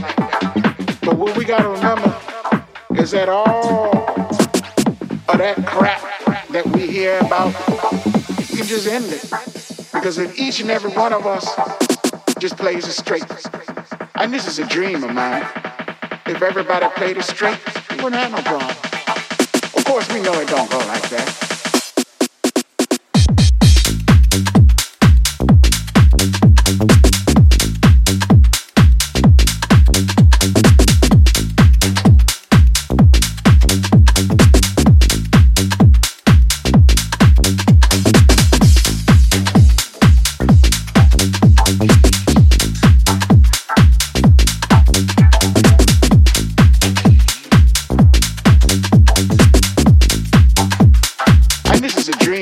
that. But what we gotta remember is that all of that crap that we hear about, we can just end it. Because if each and every one of us just plays it straight, and this is a dream of mine, if everybody played it straight, we wouldn't have no problem. Of course, we know it don't go like that. is a dream.